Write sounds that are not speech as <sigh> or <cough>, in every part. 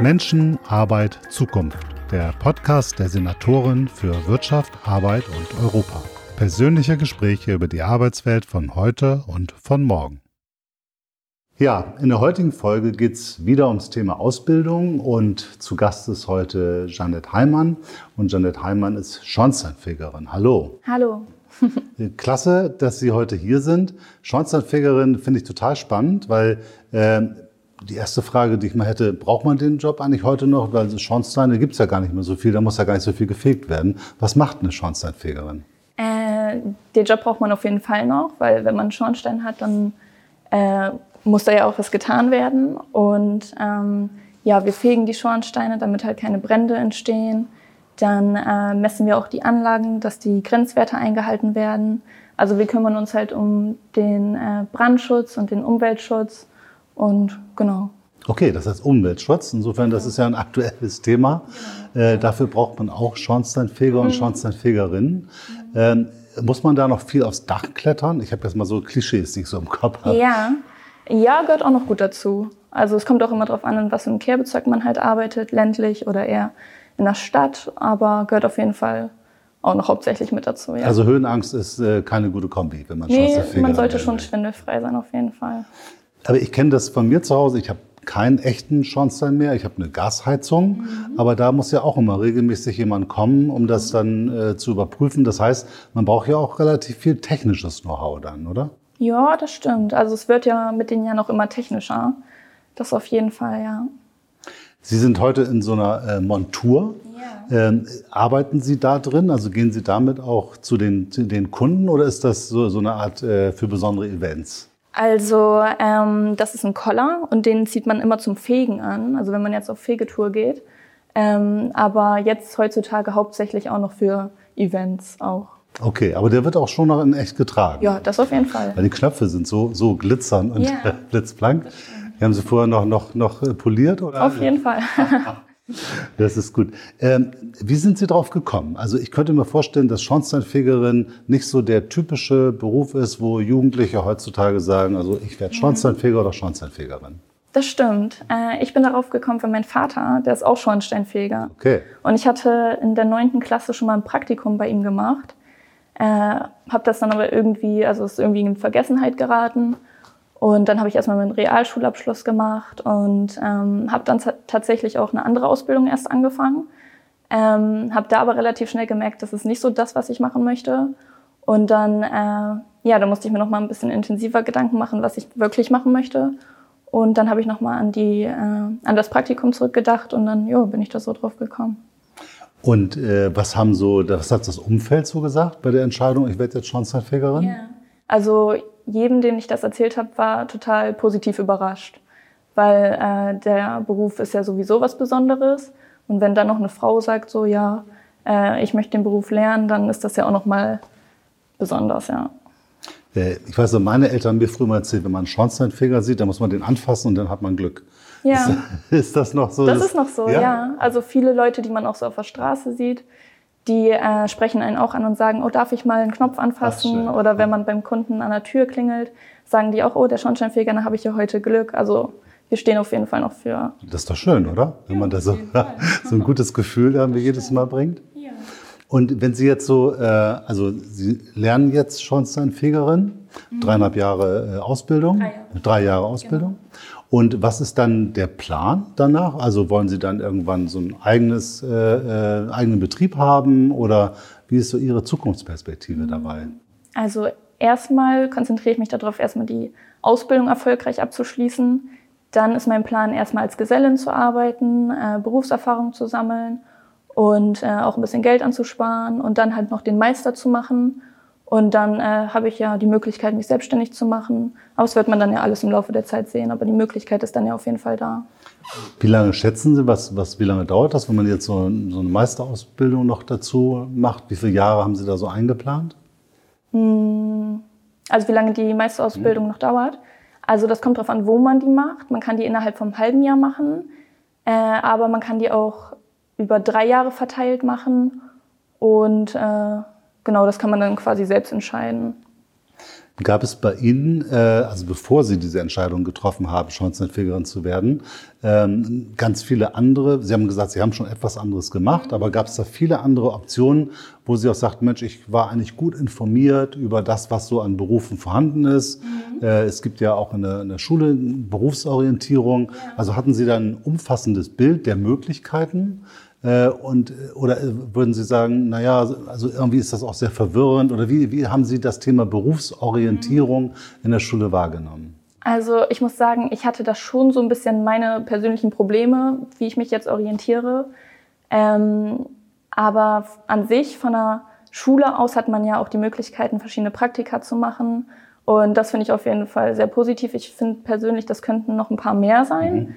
Menschen, Arbeit, Zukunft. Der Podcast der Senatorin für Wirtschaft, Arbeit und Europa. Persönliche Gespräche über die Arbeitswelt von heute und von morgen. Ja, in der heutigen Folge geht es wieder ums Thema Ausbildung und zu Gast ist heute Janette Heimann. Und Janette Heimann ist Schornsteinfegerin. Hallo. Hallo. Klasse, dass Sie heute hier sind. Schornsteinfegerin finde ich total spannend, weil äh, die erste Frage, die ich mal hätte, braucht man den Job eigentlich heute noch? Weil Schornsteine gibt es ja gar nicht mehr so viel, da muss ja gar nicht so viel gefegt werden. Was macht eine Schornsteinfegerin? Äh, den Job braucht man auf jeden Fall noch, weil wenn man einen Schornstein hat, dann äh, muss da ja auch was getan werden. Und ähm, ja, wir fegen die Schornsteine, damit halt keine Brände entstehen. Dann äh, messen wir auch die Anlagen, dass die Grenzwerte eingehalten werden. Also wir kümmern uns halt um den äh, Brandschutz und den Umweltschutz und genau. Okay, das heißt Umweltschutz. Insofern, das ist ja ein aktuelles Thema. Äh, dafür braucht man auch Schornsteinfeger und mhm. Schornsteinfegerinnen. Ähm, muss man da noch viel aufs Dach klettern? Ich habe jetzt mal so Klischees, die ich so im Kopf habe. Ja. ja, gehört auch noch gut dazu. Also es kommt auch immer darauf an, in was für einem Kehrbezirk man halt arbeitet, ländlich oder eher in der Stadt, aber gehört auf jeden Fall auch noch hauptsächlich mit dazu. Ja. Also Höhenangst ist äh, keine gute Kombi, wenn man nee, man sollte schon schwindelfrei sein auf jeden Fall. Aber ich kenne das von mir zu Hause. Ich habe keinen echten Schornstein mehr. Ich habe eine Gasheizung, mhm. aber da muss ja auch immer regelmäßig jemand kommen, um das dann äh, zu überprüfen. Das heißt, man braucht ja auch relativ viel technisches Know-how dann, oder? Ja, das stimmt. Also es wird ja mit den Jahren auch immer technischer. Das auf jeden Fall, ja. Sie sind heute in so einer äh, Montur. Ja. Ähm, arbeiten Sie da drin? Also gehen Sie damit auch zu den, zu den Kunden oder ist das so, so eine Art äh, für besondere Events? Also ähm, das ist ein Collar und den zieht man immer zum Fegen an, also wenn man jetzt auf Fegetour geht. Ähm, aber jetzt heutzutage hauptsächlich auch noch für Events auch. Okay, aber der wird auch schon noch in echt getragen. Ja, das auf jeden Fall. Weil die Knöpfe sind so, so glitzern und ja. <laughs> blitzblank. Die haben Sie vorher noch, noch, noch poliert? Oder? Auf jeden Fall. <laughs> Das ist gut. Ähm, wie sind Sie drauf gekommen? Also ich könnte mir vorstellen, dass Schornsteinfegerin nicht so der typische Beruf ist, wo Jugendliche heutzutage sagen, also ich werde mhm. Schornsteinfeger oder Schornsteinfegerin. Das stimmt. Äh, ich bin darauf gekommen für meinen Vater, der ist auch Schornsteinfeger. Okay. Und ich hatte in der neunten Klasse schon mal ein Praktikum bei ihm gemacht. Äh, habe das dann aber irgendwie, also ist irgendwie in Vergessenheit geraten und dann habe ich erstmal meinen Realschulabschluss gemacht und ähm, habe dann tatsächlich auch eine andere Ausbildung erst angefangen. Ähm, habe da aber relativ schnell gemerkt, das ist nicht so das, was ich machen möchte. Und dann, äh, ja, da musste ich mir noch mal ein bisschen intensiver Gedanken machen, was ich wirklich machen möchte. Und dann habe ich noch mal an die, äh, an das Praktikum zurückgedacht und dann, jo, bin ich da so drauf gekommen. Und äh, was haben so, was hat das Umfeld so gesagt bei der Entscheidung, ich werde jetzt Schornsteinfegerin? Ja. Also jedem, dem ich das erzählt habe, war total positiv überrascht, weil äh, der Beruf ist ja sowieso was Besonderes. Und wenn dann noch eine Frau sagt, so ja, äh, ich möchte den Beruf lernen, dann ist das ja auch noch mal besonders, ja. Äh, ich weiß, meine Eltern haben mir früher mal erzählt, wenn man einen Schornsteinfeger sieht, dann muss man den anfassen und dann hat man Glück. Ja. Ist, <laughs> ist das noch so? Das ist noch so, ja? ja. Also viele Leute, die man auch so auf der Straße sieht, die äh, sprechen einen auch an und sagen, oh, darf ich mal einen Knopf anfassen? Ach, Oder wenn man beim Kunden an der Tür klingelt, sagen die auch, oh, der Schornsteinfeger, da habe ich ja heute Glück. Also wir stehen auf jeden Fall noch für. Das ist doch schön, oder? Wenn ja, man da so, <laughs> so ein gutes Gefühl irgendwie jedes Mal bringt. Ja. Und wenn Sie jetzt so, äh, also Sie lernen jetzt Schornsteinfegerin, mhm. dreieinhalb Jahre äh, Ausbildung, drei Jahre, drei Jahre Ausbildung. Genau. Und was ist dann der Plan danach? Also wollen Sie dann irgendwann so ein eigenes, äh, äh, eigenen Betrieb haben oder wie ist so Ihre Zukunftsperspektive dabei? Also erstmal konzentriere ich mich darauf, erstmal die Ausbildung erfolgreich abzuschließen. Dann ist mein Plan, erstmal als Gesellin zu arbeiten, äh, Berufserfahrung zu sammeln und äh, auch ein bisschen Geld anzusparen und dann halt noch den Meister zu machen und dann äh, habe ich ja die Möglichkeit, mich selbstständig zu machen. Aber das wird man dann ja alles im Laufe der Zeit sehen. Aber die Möglichkeit ist dann ja auf jeden Fall da. Wie lange schätzen Sie, was, was, wie lange dauert das, wenn man jetzt so, so eine Meisterausbildung noch dazu macht? Wie viele Jahre haben Sie da so eingeplant? Hm, also wie lange die Meisterausbildung mhm. noch dauert? Also das kommt darauf an, wo man die macht. Man kann die innerhalb vom halben Jahr machen, äh, aber man kann die auch über drei Jahre verteilt machen. Und äh, genau, das kann man dann quasi selbst entscheiden. Gab es bei Ihnen, äh, also bevor Sie diese Entscheidung getroffen haben, Schornsteinfegerin zu werden, ähm, ganz viele andere, Sie haben gesagt, Sie haben schon etwas anderes gemacht, aber gab es da viele andere Optionen, wo Sie auch sagten, Mensch, ich war eigentlich gut informiert über das, was so an Berufen vorhanden ist. Mhm. Äh, es gibt ja auch in der, in der Schule Berufsorientierung. Also hatten Sie da ein umfassendes Bild der Möglichkeiten? Äh, und, oder würden Sie sagen, naja, also irgendwie ist das auch sehr verwirrend? Oder wie, wie haben Sie das Thema Berufsorientierung in der Schule wahrgenommen? Also ich muss sagen, ich hatte da schon so ein bisschen meine persönlichen Probleme, wie ich mich jetzt orientiere. Ähm, aber an sich von der Schule aus hat man ja auch die Möglichkeiten, verschiedene Praktika zu machen. Und das finde ich auf jeden Fall sehr positiv. Ich finde persönlich, das könnten noch ein paar mehr sein. Mhm.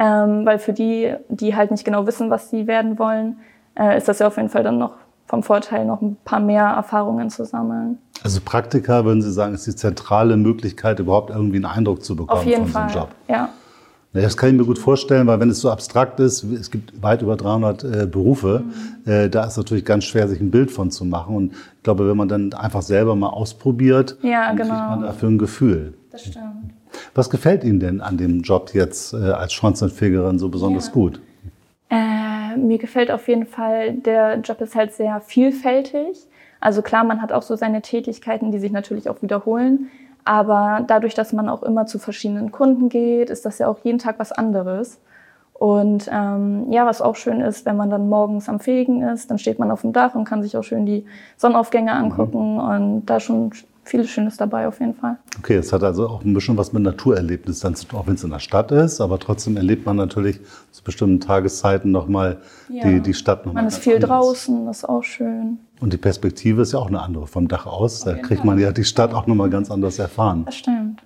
Ähm, weil für die, die halt nicht genau wissen, was sie werden wollen, äh, ist das ja auf jeden Fall dann noch vom Vorteil, noch ein paar mehr Erfahrungen zu sammeln. Also Praktika, würden Sie sagen, ist die zentrale Möglichkeit, überhaupt irgendwie einen Eindruck zu bekommen auf jeden von Fall. so einem Job? Ja. Das kann ich mir gut vorstellen, weil wenn es so abstrakt ist, es gibt weit über 300 äh, Berufe, mhm. äh, da ist natürlich ganz schwer, sich ein Bild von zu machen. Und ich glaube, wenn man dann einfach selber mal ausprobiert, ja, genau. kriegt man dafür ein Gefühl. Das stimmt. Was gefällt Ihnen denn an dem Job jetzt äh, als Schornsteinfegerin so besonders ja. gut? Äh, mir gefällt auf jeden Fall, der Job ist halt sehr vielfältig. Also klar, man hat auch so seine Tätigkeiten, die sich natürlich auch wiederholen. Aber dadurch, dass man auch immer zu verschiedenen Kunden geht, ist das ja auch jeden Tag was anderes. Und ähm, ja, was auch schön ist, wenn man dann morgens am Fegen ist, dann steht man auf dem Dach und kann sich auch schön die Sonnenaufgänge mhm. angucken mhm. und da schon vieles Schönes dabei auf jeden Fall. Okay, es hat also auch ein bisschen was mit Naturerlebnis dann zu tun, auch wenn es in der Stadt ist, aber trotzdem erlebt man natürlich zu bestimmten Tageszeiten nochmal ja. die, die Stadt nochmal. Man ist viel anders. draußen, das ist auch schön. Und die Perspektive ist ja auch eine andere vom Dach aus. Da kriegt man ja die Stadt auch nochmal ganz anders erfahren. Das stimmt.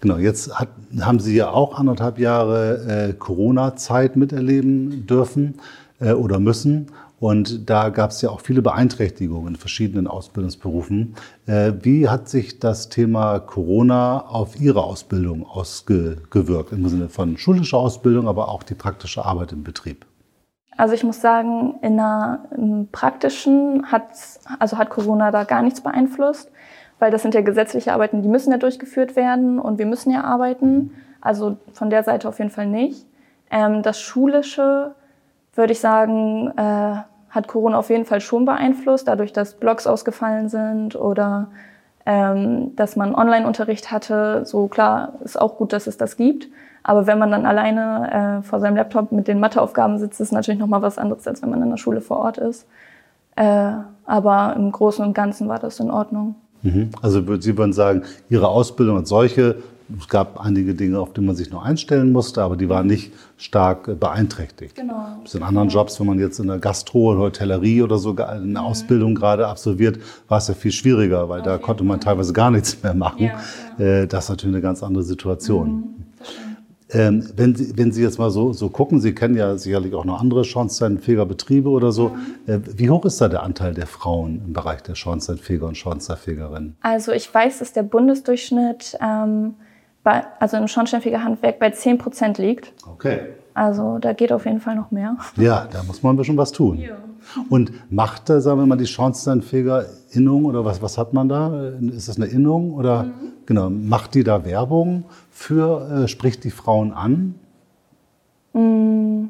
Genau, jetzt hat, haben Sie ja auch anderthalb Jahre äh, Corona-Zeit miterleben dürfen äh, oder müssen. Und da gab es ja auch viele Beeinträchtigungen in verschiedenen Ausbildungsberufen. Äh, wie hat sich das Thema Corona auf Ihre Ausbildung ausgewirkt? Im Sinne von schulischer Ausbildung, aber auch die praktische Arbeit im Betrieb? Also ich muss sagen, in der praktischen hat, also hat Corona da gar nichts beeinflusst, weil das sind ja gesetzliche Arbeiten, die müssen ja durchgeführt werden und wir müssen ja arbeiten. Also von der Seite auf jeden Fall nicht. Ähm, das Schulische würde ich sagen, äh, hat Corona auf jeden Fall schon beeinflusst, dadurch, dass Blogs ausgefallen sind oder ähm, dass man Online-Unterricht hatte. So klar, ist auch gut, dass es das gibt. Aber wenn man dann alleine äh, vor seinem Laptop mit den Matheaufgaben sitzt, ist natürlich nochmal was anderes, als wenn man in der Schule vor Ort ist. Äh, aber im Großen und Ganzen war das in Ordnung. Mhm. Also Sie würden sagen, Ihre Ausbildung als solche es gab einige Dinge, auf die man sich noch einstellen musste, aber die waren nicht stark beeinträchtigt. Genau. Das in anderen Jobs, wenn man jetzt in der Gastro oder Hotellerie oder so eine mhm. Ausbildung gerade absolviert, war es ja viel schwieriger, weil okay. da konnte man teilweise gar nichts mehr machen. Ja, ja. Äh, das ist natürlich eine ganz andere Situation. Mhm. Ähm, wenn, Sie, wenn Sie jetzt mal so, so gucken, Sie kennen ja sicherlich auch noch andere Schornsteinfegerbetriebe oder so. Mhm. Äh, wie hoch ist da der Anteil der Frauen im Bereich der Schornsteinfeger und Schornsteinfegerinnen? Also ich weiß, dass der Bundesdurchschnitt ähm, bei, also im Schornsteinfegerhandwerk bei 10 Prozent liegt. Okay. Also da geht auf jeden Fall noch mehr. Ja, da muss man ein bisschen was tun. Ja. Und macht da, sagen wir mal, die Schornsteinfeger-Innung oder was, was hat man da? Ist das eine Innung oder mhm. genau, macht die da Werbung für, äh, spricht die Frauen an? Mhm.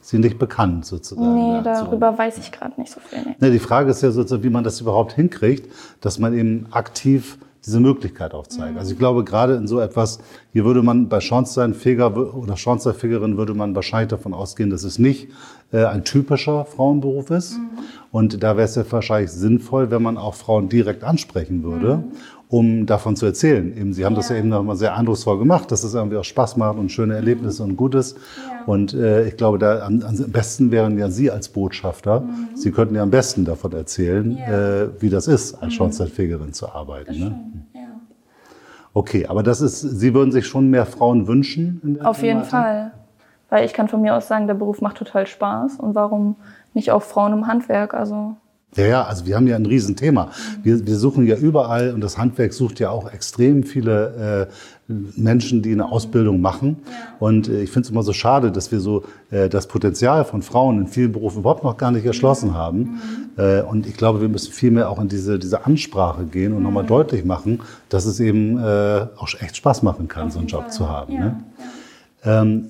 Sie nicht bekannt sozusagen. Nee, darüber weiß ich gerade nicht so viel. Nee. Nee, die Frage ist ja sozusagen, wie man das überhaupt hinkriegt, dass man eben aktiv diese Möglichkeit aufzeigen. Mhm. Also ich glaube, gerade in so etwas, hier würde man bei Schornsteinfeger oder Schornsteinfegerin würde man wahrscheinlich davon ausgehen, dass es nicht äh, ein typischer Frauenberuf ist. Mhm. Und da wäre es ja wahrscheinlich sinnvoll, wenn man auch Frauen direkt ansprechen würde, mhm. Um davon zu erzählen. Eben, Sie haben ja. das ja eben nochmal sehr eindrucksvoll gemacht, dass es irgendwie auch Spaß macht und schöne Erlebnisse und Gutes. Ja. Und äh, ich glaube, da am, am, besten wären ja Sie als Botschafter. Mhm. Sie könnten ja am besten davon erzählen, ja. äh, wie das ist, als mhm. Schornsteinfegerin zu arbeiten. Ne? Okay, aber das ist, Sie würden sich schon mehr Frauen wünschen? Auf jeden Fall. Weil ich kann von mir aus sagen, der Beruf macht total Spaß. Und warum nicht auch Frauen im Handwerk? Also ja, ja, also wir haben ja ein Riesenthema. Wir, wir suchen ja überall und das Handwerk sucht ja auch extrem viele äh, Menschen, die eine Ausbildung machen. Ja. Und äh, ich finde es immer so schade, dass wir so äh, das Potenzial von Frauen in vielen Berufen überhaupt noch gar nicht erschlossen mhm. haben. Mhm. Äh, und ich glaube, wir müssen viel mehr auch in diese, diese Ansprache gehen und mhm. nochmal deutlich machen, dass es eben äh, auch echt Spaß machen kann, so einen Job Fall. zu haben. Ja. Ne? Ähm,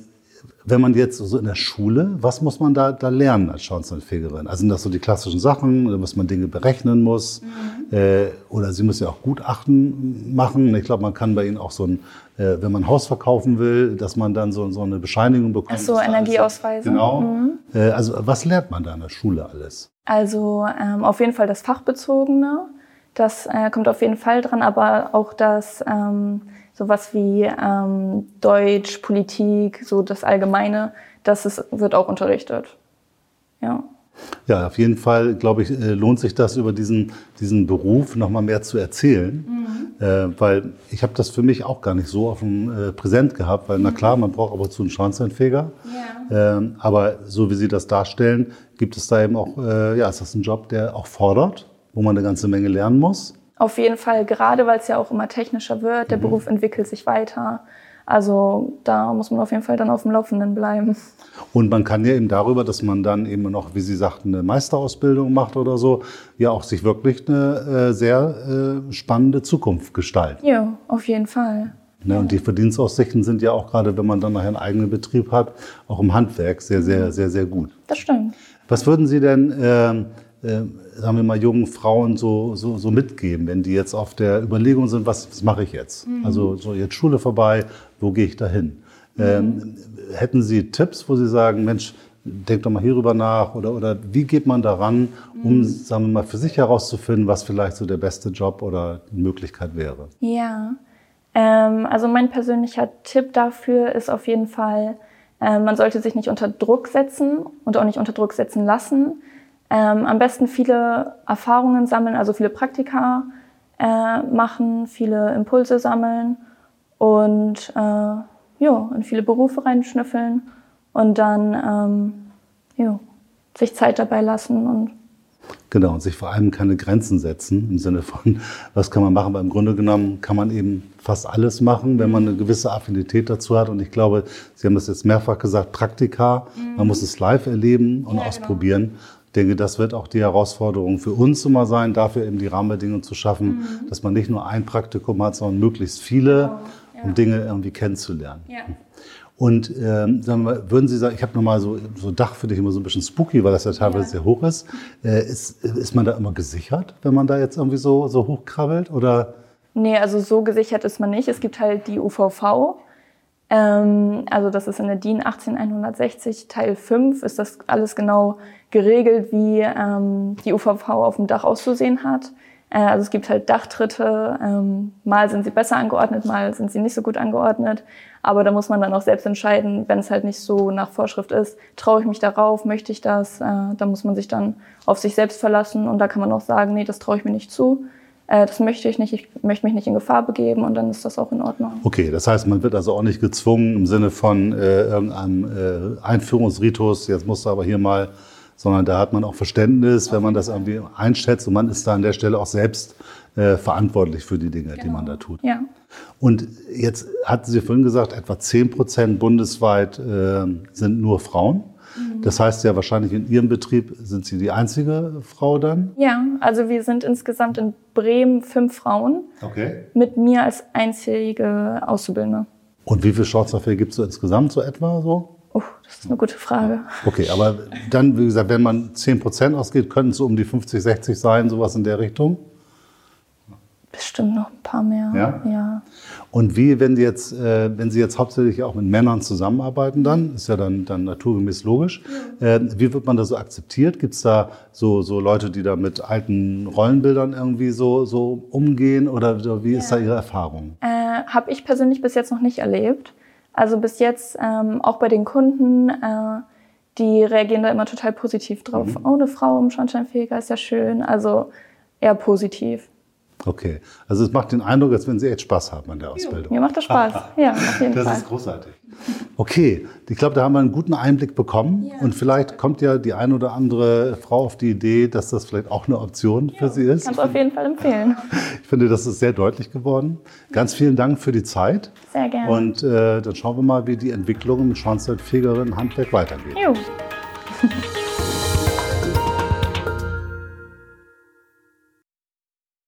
wenn man jetzt so in der Schule, was muss man da, da lernen als Schornsteinfegerin? Also sind das so die klassischen Sachen, dass man Dinge berechnen muss? Mhm. Äh, oder Sie müssen ja auch Gutachten machen. Ich glaube, man kann bei Ihnen auch so ein, äh, wenn man ein Haus verkaufen will, dass man dann so, so eine Bescheinigung bekommt. Ach so, Energieausweise. Genau. Mhm. Äh, also was lernt man da in der Schule alles? Also ähm, auf jeden Fall das Fachbezogene. Das äh, kommt auf jeden Fall dran, aber auch das... Ähm, sowas wie ähm, Deutsch, Politik, so das Allgemeine, das ist, wird auch unterrichtet. Ja. Ja, auf jeden Fall, glaube ich, äh, lohnt sich das, über diesen, diesen Beruf nochmal mehr zu erzählen. Mhm. Äh, weil ich habe das für mich auch gar nicht so auf dem äh, Präsent gehabt, weil, mhm. na klar, man braucht aber zu einen Schornsteinfeger. Ja. Ähm, aber so wie Sie das darstellen, gibt es da eben auch, äh, ja, ist das ein Job, der auch fordert, wo man eine ganze Menge lernen muss. Auf jeden Fall, gerade weil es ja auch immer technischer wird, der mhm. Beruf entwickelt sich weiter. Also da muss man auf jeden Fall dann auf dem Laufenden bleiben. Und man kann ja eben darüber, dass man dann eben noch, wie Sie sagten, eine Meisterausbildung macht oder so, ja auch sich wirklich eine äh, sehr äh, spannende Zukunft gestalten. Ja, auf jeden Fall. Ne, und die Verdienstaussichten sind ja auch gerade, wenn man dann nachher einen eigenen Betrieb hat, auch im Handwerk sehr, sehr, sehr, sehr gut. Das stimmt. Was würden Sie denn äh, sagen wir mal, jungen Frauen so, so, so mitgeben, wenn die jetzt auf der Überlegung sind, was, was mache ich jetzt? Mhm. Also so jetzt Schule vorbei, wo gehe ich da hin? Mhm. Ähm, hätten Sie Tipps, wo Sie sagen, Mensch, denk doch mal hierüber nach oder, oder wie geht man daran, um, mhm. sagen wir mal, für sich herauszufinden, was vielleicht so der beste Job oder Möglichkeit wäre? Ja, ähm, also mein persönlicher Tipp dafür ist auf jeden Fall, äh, man sollte sich nicht unter Druck setzen und auch nicht unter Druck setzen lassen. Ähm, am besten viele Erfahrungen sammeln, also viele Praktika äh, machen, viele Impulse sammeln und äh, ja, in viele Berufe reinschnüffeln und dann ähm, ja, sich Zeit dabei lassen und Genau, und sich vor allem keine Grenzen setzen im Sinne von, was kann man machen, weil im Grunde genommen kann man eben fast alles machen, wenn man eine gewisse Affinität dazu hat. Und ich glaube, Sie haben das jetzt mehrfach gesagt, Praktika, mhm. man muss es live erleben und ja, genau. ausprobieren. Genau. Ich denke, das wird auch die Herausforderung für uns immer sein, dafür eben die Rahmenbedingungen zu schaffen, mhm. dass man nicht nur ein Praktikum hat, sondern möglichst viele, genau. ja. um Dinge irgendwie kennenzulernen. Ja. Und ähm, wir, würden Sie sagen, ich habe nochmal so, so Dach für dich immer so ein bisschen spooky, weil das ja teilweise ja. sehr hoch ist. Äh, ist. Ist man da immer gesichert, wenn man da jetzt irgendwie so, so hochkrabbelt? Oder? Nee, also so gesichert ist man nicht. Es gibt halt die UVV. Ähm, also das ist in der DIN 18160 Teil 5, ist das alles genau geregelt, wie ähm, die UVV auf dem Dach auszusehen hat. Äh, also es gibt halt Dachtritte, ähm, mal sind sie besser angeordnet, mal sind sie nicht so gut angeordnet. Aber da muss man dann auch selbst entscheiden, wenn es halt nicht so nach Vorschrift ist, traue ich mich darauf, möchte ich das? Äh, da muss man sich dann auf sich selbst verlassen und da kann man auch sagen, nee, das traue ich mir nicht zu. Äh, das möchte ich nicht, ich möchte mich nicht in Gefahr begeben und dann ist das auch in Ordnung. Okay, das heißt, man wird also auch nicht gezwungen im Sinne von äh, irgendeinem äh, Einführungsritus, jetzt musst du aber hier mal sondern da hat man auch Verständnis, wenn man das irgendwie einschätzt und man ist da an der Stelle auch selbst äh, verantwortlich für die Dinge, genau. die man da tut. Ja. Und jetzt hatten Sie vorhin gesagt, etwa 10 Prozent bundesweit äh, sind nur Frauen. Mhm. Das heißt ja wahrscheinlich in Ihrem Betrieb sind Sie die einzige Frau dann? Ja, also wir sind insgesamt in Bremen fünf Frauen. Okay. Mit mir als einzige Auszubildende. Und wie viele Shortsoftware gibt es so insgesamt so etwa so? Oh, das ist eine gute Frage. Okay, aber dann, wie gesagt, wenn man 10 Prozent ausgeht, könnten es so um die 50, 60 sein, sowas in der Richtung? Bestimmt noch ein paar mehr. Ja. ja. Und wie, wenn Sie jetzt, äh, wenn Sie jetzt hauptsächlich auch mit Männern zusammenarbeiten, dann ist ja dann, dann naturgemäß logisch. Äh, wie wird man da so akzeptiert? Gibt es da so, so Leute, die da mit alten Rollenbildern irgendwie so, so umgehen? Oder wie ist ja. da Ihre Erfahrung? Äh, Habe ich persönlich bis jetzt noch nicht erlebt. Also bis jetzt ähm, auch bei den Kunden, äh, die reagieren da immer total positiv drauf. Mhm. Oh, eine Frau im Schornsteinfeger ist ja schön. Also eher positiv. Okay, also es macht den Eindruck, als wenn Sie echt Spaß haben an der Ausbildung. Mir macht das Spaß, <laughs> ja, auf jeden das Fall. Das ist großartig. Okay, ich glaube, da haben wir einen guten Einblick bekommen ja. und vielleicht kommt ja die ein oder andere Frau auf die Idee, dass das vielleicht auch eine Option ja, für sie ist. Kann es auf jeden Fall empfehlen. <laughs> Ich finde, das ist sehr deutlich geworden. Ganz vielen Dank für die Zeit. Sehr gerne. Und äh, dann schauen wir mal, wie die Entwicklung im Schornsteinfegerin Handwerk weitergeht. Jo. <laughs>